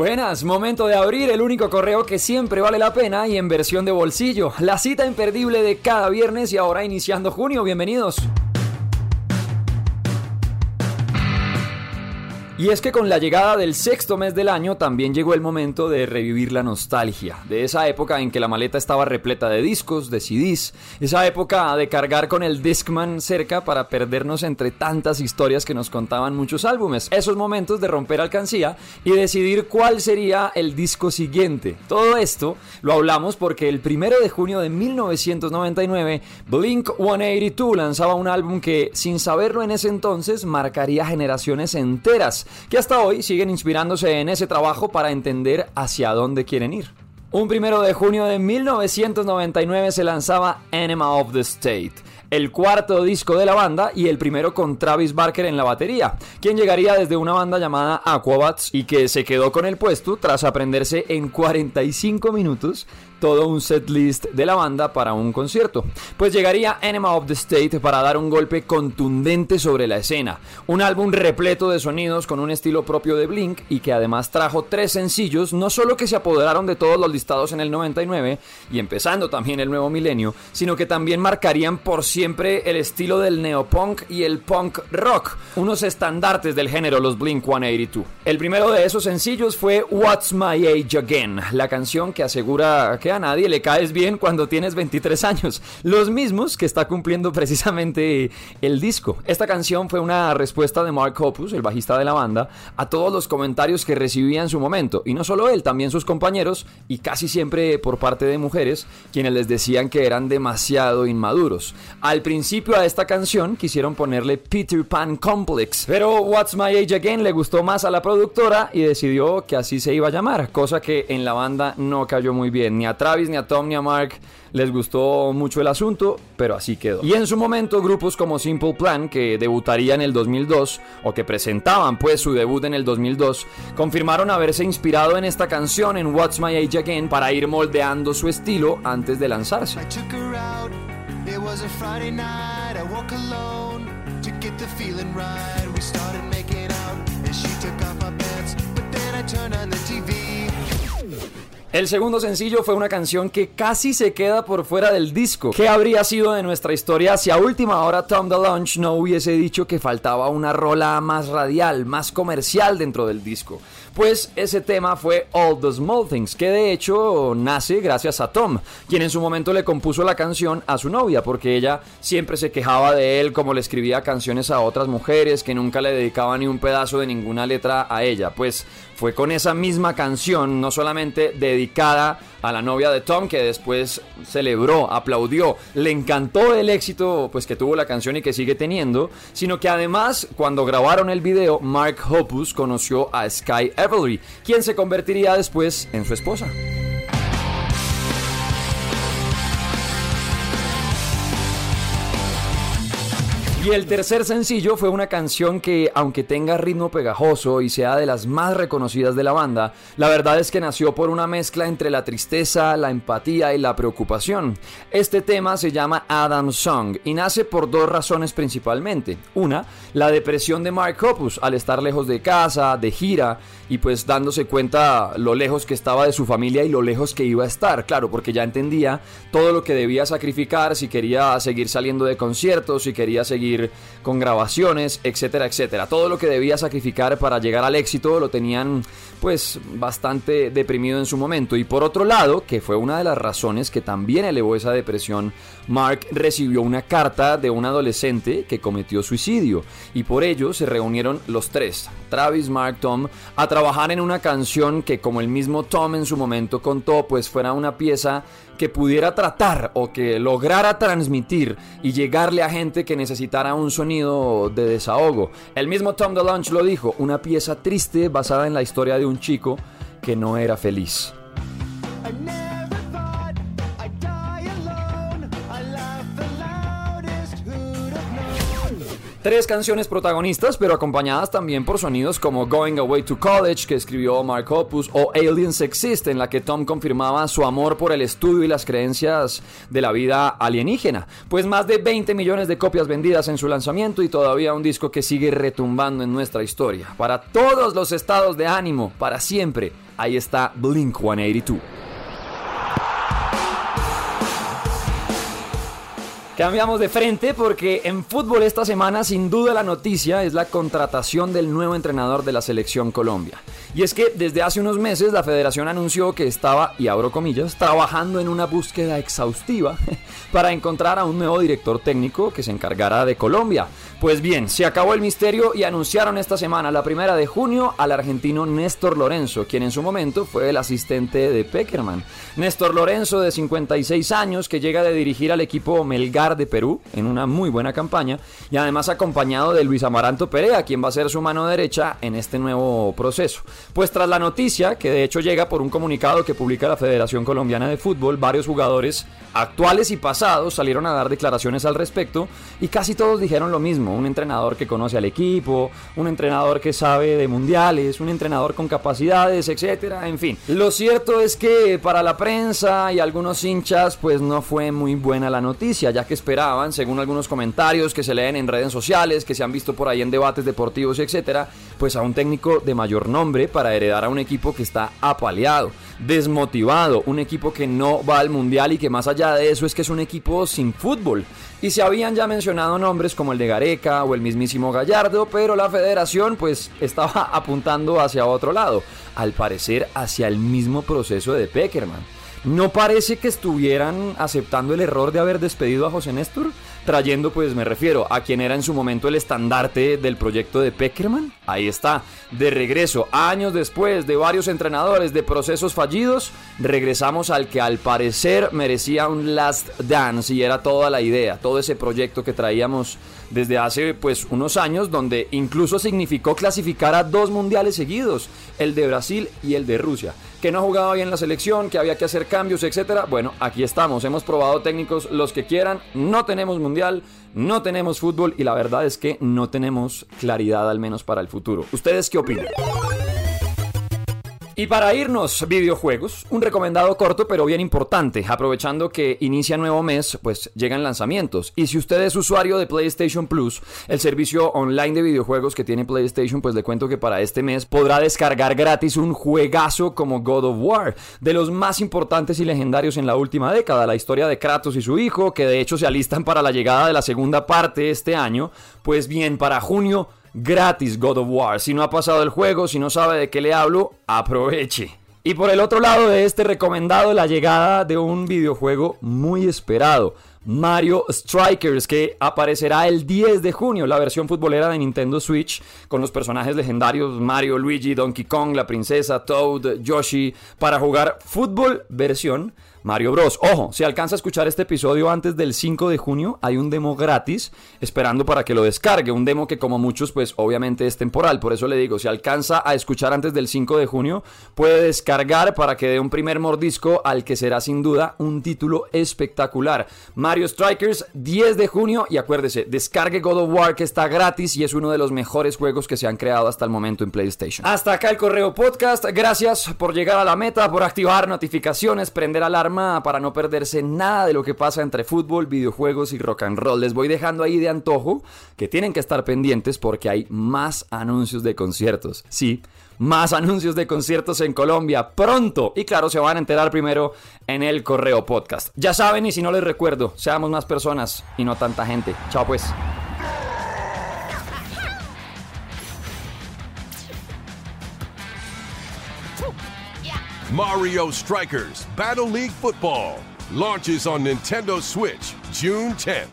Buenas, momento de abrir el único correo que siempre vale la pena y en versión de bolsillo. La cita imperdible de cada viernes y ahora iniciando junio. Bienvenidos. Y es que con la llegada del sexto mes del año también llegó el momento de revivir la nostalgia, de esa época en que la maleta estaba repleta de discos, de CDs, esa época de cargar con el Discman cerca para perdernos entre tantas historias que nos contaban muchos álbumes, esos momentos de romper alcancía y decidir cuál sería el disco siguiente. Todo esto lo hablamos porque el primero de junio de 1999 Blink 182 lanzaba un álbum que sin saberlo en ese entonces marcaría generaciones enteras que hasta hoy siguen inspirándose en ese trabajo para entender hacia dónde quieren ir. Un primero de junio de 1999 se lanzaba Enema of the State, el cuarto disco de la banda y el primero con Travis Barker en la batería, quien llegaría desde una banda llamada Aquabats y que se quedó con el puesto tras aprenderse en 45 minutos todo un setlist de la banda para un concierto. Pues llegaría Enema of the State para dar un golpe contundente sobre la escena. Un álbum repleto de sonidos con un estilo propio de Blink y que además trajo tres sencillos, no solo que se apoderaron de todos los listados en el 99 y empezando también el nuevo milenio, sino que también marcarían por siempre el estilo del neopunk y el punk rock, unos estandartes del género los Blink 182. El primero de esos sencillos fue What's My Age Again, la canción que asegura que a nadie le caes bien cuando tienes 23 años. Los mismos que está cumpliendo precisamente el disco. Esta canción fue una respuesta de Mark Hoppus, el bajista de la banda, a todos los comentarios que recibía en su momento. Y no solo él, también sus compañeros, y casi siempre por parte de mujeres, quienes les decían que eran demasiado inmaduros. Al principio a esta canción quisieron ponerle Peter Pan Complex, pero What's My Age Again le gustó más a la productora y decidió que así se iba a llamar, cosa que en la banda no cayó muy bien, ni a Travis, ni a Tom, ni a Mark les gustó mucho el asunto, pero así quedó. Y en su momento grupos como Simple Plan, que debutaría en el 2002, o que presentaban pues su debut en el 2002, confirmaron haberse inspirado en esta canción en What's My Age Again para ir moldeando su estilo antes de lanzarse. El segundo sencillo fue una canción que casi se queda por fuera del disco. ¿Qué habría sido de nuestra historia si a última hora Tom DeLonge no hubiese dicho que faltaba una rola más radial, más comercial dentro del disco? Pues ese tema fue All the Small Things, que de hecho nace gracias a Tom, quien en su momento le compuso la canción a su novia, porque ella siempre se quejaba de él como le escribía canciones a otras mujeres, que nunca le dedicaba ni un pedazo de ninguna letra a ella. Pues fue con esa misma canción, no solamente dedicada a la novia de Tom, que después celebró, aplaudió, le encantó el éxito pues que tuvo la canción y que sigue teniendo, sino que además cuando grabaron el video, Mark Hoppus conoció a Sky Everly, quien se convertiría después en su esposa. Y el tercer sencillo fue una canción que, aunque tenga ritmo pegajoso y sea de las más reconocidas de la banda, la verdad es que nació por una mezcla entre la tristeza, la empatía y la preocupación. Este tema se llama Adam Song y nace por dos razones principalmente. Una, la depresión de Mark Hoppus al estar lejos de casa, de gira y pues dándose cuenta lo lejos que estaba de su familia y lo lejos que iba a estar, claro, porque ya entendía todo lo que debía sacrificar si quería seguir saliendo de conciertos, si quería seguir con grabaciones, etcétera, etcétera. Todo lo que debía sacrificar para llegar al éxito lo tenían pues bastante deprimido en su momento. Y por otro lado, que fue una de las razones que también elevó esa depresión, Mark recibió una carta de un adolescente que cometió suicidio. Y por ello se reunieron los tres, Travis, Mark, Tom, a trabajar en una canción que como el mismo Tom en su momento contó, pues fuera una pieza que pudiera tratar o que lograra transmitir y llegarle a gente que un sonido de desahogo. El mismo Tom DeLonge lo dijo, una pieza triste basada en la historia de un chico que no era feliz. Tres canciones protagonistas, pero acompañadas también por sonidos como Going Away to College, que escribió Mark Hoppus, o Aliens Exist, en la que Tom confirmaba su amor por el estudio y las creencias de la vida alienígena. Pues más de 20 millones de copias vendidas en su lanzamiento y todavía un disco que sigue retumbando en nuestra historia. Para todos los estados de ánimo, para siempre. Ahí está Blink 182. Cambiamos de frente porque en fútbol esta semana sin duda la noticia es la contratación del nuevo entrenador de la selección Colombia. Y es que desde hace unos meses la federación anunció que estaba, y abro comillas, trabajando en una búsqueda exhaustiva para encontrar a un nuevo director técnico que se encargara de Colombia. Pues bien, se acabó el misterio y anunciaron esta semana, la primera de junio, al argentino Néstor Lorenzo, quien en su momento fue el asistente de Peckerman. Néstor Lorenzo, de 56 años, que llega de dirigir al equipo Melgar de Perú en una muy buena campaña y además acompañado de Luis Amaranto Perea, quien va a ser su mano derecha en este nuevo proceso. Pues tras la noticia, que de hecho llega por un comunicado que publica la Federación Colombiana de Fútbol, varios jugadores actuales y pasados salieron a dar declaraciones al respecto y casi todos dijeron lo mismo, un entrenador que conoce al equipo, un entrenador que sabe de mundiales, un entrenador con capacidades, etcétera, en fin. Lo cierto es que para la prensa y algunos hinchas pues no fue muy buena la noticia, ya que esperaban, según algunos comentarios que se leen en redes sociales, que se han visto por ahí en debates deportivos, etcétera, pues a un técnico de mayor nombre para heredar a un equipo que está apaleado, desmotivado, un equipo que no va al mundial y que más allá de eso es que es un equipo sin fútbol. Y se habían ya mencionado nombres como el de Gareca o el mismísimo Gallardo, pero la federación pues estaba apuntando hacia otro lado, al parecer hacia el mismo proceso de Peckerman. No parece que estuvieran aceptando el error de haber despedido a José Néstor, trayendo, pues me refiero, a quien era en su momento el estandarte del proyecto de Peckerman. Ahí está, de regreso, años después de varios entrenadores de procesos fallidos, regresamos al que al parecer merecía un last dance y era toda la idea, todo ese proyecto que traíamos desde hace pues unos años donde incluso significó clasificar a dos mundiales seguidos, el de Brasil y el de Rusia, que no jugaba bien la selección, que había que hacer cambios, etcétera. Bueno, aquí estamos, hemos probado técnicos los que quieran, no tenemos mundial, no tenemos fútbol y la verdad es que no tenemos claridad al menos para el futuro. ¿Ustedes qué opinan? Y para irnos, videojuegos, un recomendado corto pero bien importante, aprovechando que inicia nuevo mes, pues llegan lanzamientos. Y si usted es usuario de PlayStation Plus, el servicio online de videojuegos que tiene PlayStation, pues le cuento que para este mes podrá descargar gratis un juegazo como God of War, de los más importantes y legendarios en la última década, la historia de Kratos y su hijo, que de hecho se alistan para la llegada de la segunda parte este año, pues bien, para junio gratis God of War. Si no ha pasado el juego, si no sabe de qué le hablo, aproveche. Y por el otro lado de este recomendado, la llegada de un videojuego muy esperado. Mario Strikers, que aparecerá el 10 de junio, la versión futbolera de Nintendo Switch, con los personajes legendarios Mario, Luigi, Donkey Kong, la princesa, Toad, Yoshi, para jugar fútbol versión Mario Bros. Ojo, si alcanza a escuchar este episodio antes del 5 de junio, hay un demo gratis esperando para que lo descargue. Un demo que como muchos, pues obviamente es temporal. Por eso le digo, si alcanza a escuchar antes del 5 de junio, puede descargar para que dé un primer mordisco al que será sin duda un título espectacular. Mario Strikers, 10 de junio. Y acuérdese, descargue God of War que está gratis y es uno de los mejores juegos que se han creado hasta el momento en PlayStation. Hasta acá el correo podcast. Gracias por llegar a la meta, por activar notificaciones, prender para no perderse nada de lo que pasa entre fútbol, videojuegos y rock and roll. Les voy dejando ahí de antojo que tienen que estar pendientes porque hay más anuncios de conciertos. Sí, más anuncios de conciertos en Colombia pronto. Y claro, se van a enterar primero en el correo podcast. Ya saben, y si no les recuerdo, seamos más personas y no tanta gente. Chao pues. Mario Strikers Battle League Football launches on Nintendo Switch June 10th.